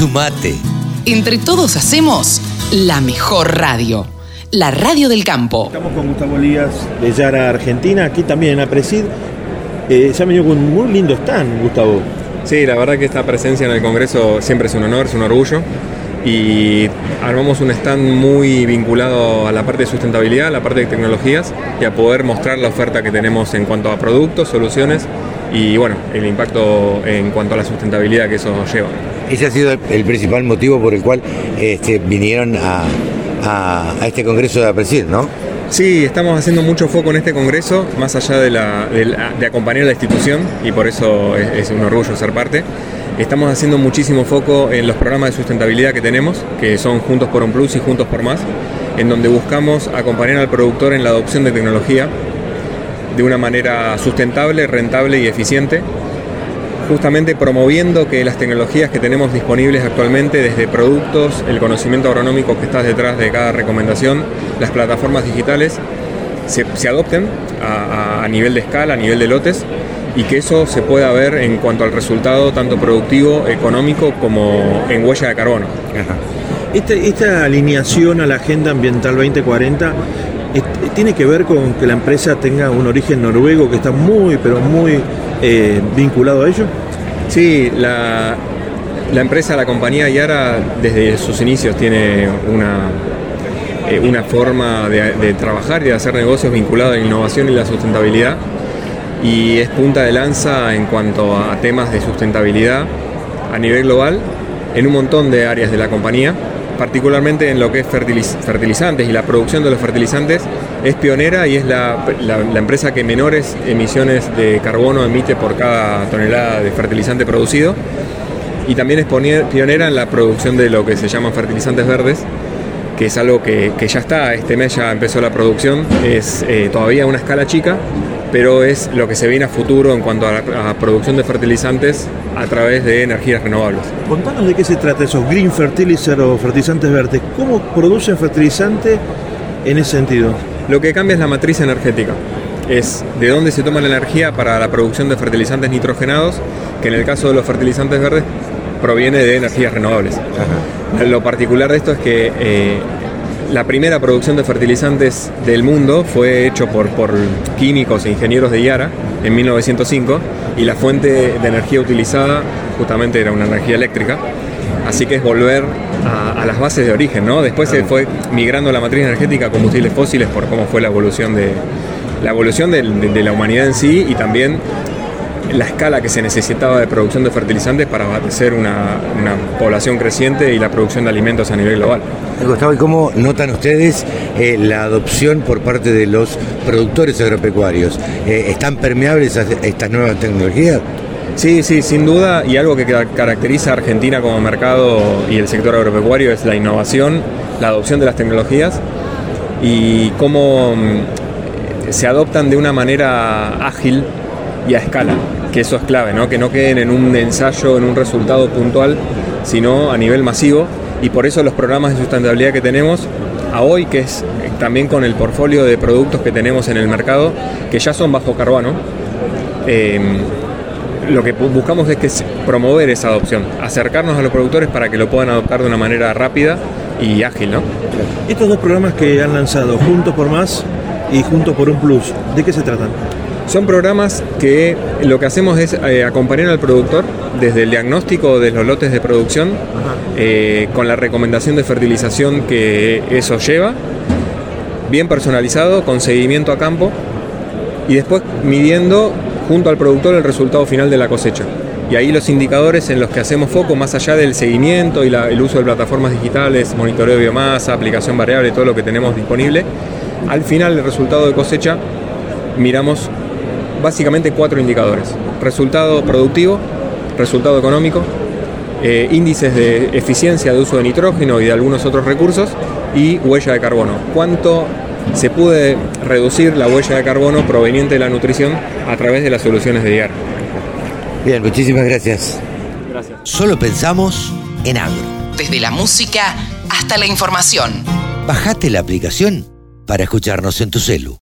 Sumate. Entre todos hacemos la mejor radio. La radio del campo. Estamos con Gustavo Lías de Yara, Argentina, aquí también en Apresid. Eh, se ha venido con un muy lindo stand, Gustavo. Sí, la verdad que esta presencia en el Congreso siempre es un honor, es un orgullo. Y armamos un stand muy vinculado a la parte de sustentabilidad, a la parte de tecnologías y a poder mostrar la oferta que tenemos en cuanto a productos, soluciones y bueno, el impacto en cuanto a la sustentabilidad que eso lleva. Ese ha sido el principal motivo por el cual este, vinieron a, a, este Congreso de Apresid, ¿no? Sí, estamos haciendo mucho foco en este congreso, más allá de, la, de, acompañar a la institución, y por eso es, un orgullo ser parte. Estamos haciendo muchísimo foco en los programas de sustentabilidad que tenemos, que son Juntos por un Plus y Juntos por Más, en donde buscamos acompañar al productor en la adopción de tecnología de una manera sustentable, rentable y eficiente, justamente promoviendo que las tecnologías que tenemos disponibles actualmente, desde productos, el conocimiento agronómico que está detrás de cada recomendación, las plataformas digitales, se, adopten a, nivel de escala, a nivel de lotes, y que eso se pueda ver en cuanto al resultado tanto productivo, económico, como en huella de carbono. Este, esta alineación a la Agenda Ambiental 2040 tiene que ver con que la empresa tenga un origen noruego que está muy, pero muy eh, vinculado a ello? Sí, la, empresa, la compañía Yara, desde sus inicios tiene una, eh, una forma de, trabajar y de hacer negocios vinculado a la innovación y la sustentabilidad. Y es punta de lanza en cuanto a temas de sustentabilidad a nivel global en un montón de áreas de la compañía particularmente en lo que es fertilizantes y la producción de los fertilizantes, es pionera y es la, empresa que menores emisiones de carbono emite por cada tonelada de fertilizante producido. Y también es pionera en la producción de lo que se llaman fertilizantes verdes, que es algo que, ya está, este mes ya empezó la producción, es eh, todavía una escala chica, pero es lo que se viene a futuro en cuanto a la producción de fertilizantes a través de energías renovables. Contanos de qué se trata esos green fertilizer o fertilizantes verdes. ¿Cómo producen fertilizante en ese sentido? Lo que cambia es la matriz energética. Es de dónde se toma la energía para la producción de fertilizantes nitrogenados, que en el caso de los fertilizantes verdes proviene de energías renovables. Lo particular de esto es que eh, la primera producción de fertilizantes del mundo fue hecho por, por químicos e ingenieros de Yara en 1905 y la fuente de energía utilizada justamente era una energía eléctrica. Así que es volver a, las bases de origen, ¿no? Después se fue migrando la matriz energética a combustibles fósiles por cómo fue la evolución de la evolución de la humanidad en sí y también la escala que se necesitaba de producción de fertilizantes para abastecer una, población creciente y la producción de alimentos a nivel global. Gustavo, ¿y cómo notan ustedes eh, la adopción por parte de los productores agropecuarios? Eh, ¿Están permeables a estas nuevas tecnologías? Sí, sí, sin duda, y algo que caracteriza a Argentina como mercado y el sector agropecuario es la innovación, la adopción de las tecnologías y cómo mm, se adoptan de una manera ágil y a escala que eso es clave, ¿no? que no queden en un ensayo, en un resultado puntual, sino a nivel masivo. Y por eso los programas de sustentabilidad que tenemos a hoy, que es también con el portfolio de productos que tenemos en el mercado, que ya son bajo carbono, em, lo que buscamos es que promover esa adopción, acercarnos a los productores para que lo puedan adoptar de una manera rápida y ágil. ¿no? Estos dos programas que han lanzado, Juntos por Más y Juntos por un Plus, ¿de qué se tratan? Son programas que lo que hacemos es eh, acompañar al productor desde el diagnóstico de los lotes de producción, eh, con la recomendación de fertilización que eso lleva, bien personalizado, con seguimiento a campo, y después midiendo junto al productor el resultado final de la cosecha. Y ahí los indicadores en los que hacemos foco, más allá del seguimiento y el uso de plataformas digitales, monitoreo de biomasa, aplicación variable, todo lo que tenemos disponible, al final el resultado de cosecha miramos básicamente cuatro indicadores. Resultado productivo, resultado económico, eh, índices de eficiencia de uso de nitrógeno y de algunos otros recursos y huella de carbono. ¿Cuánto se puede reducir la huella de carbono proveniente de la nutrición a través de las soluciones de IAR? Bien, muchísimas gracias. Gracias. Solo pensamos en agro. Desde la música hasta la información. Bajate la aplicación para escucharnos en tu celu.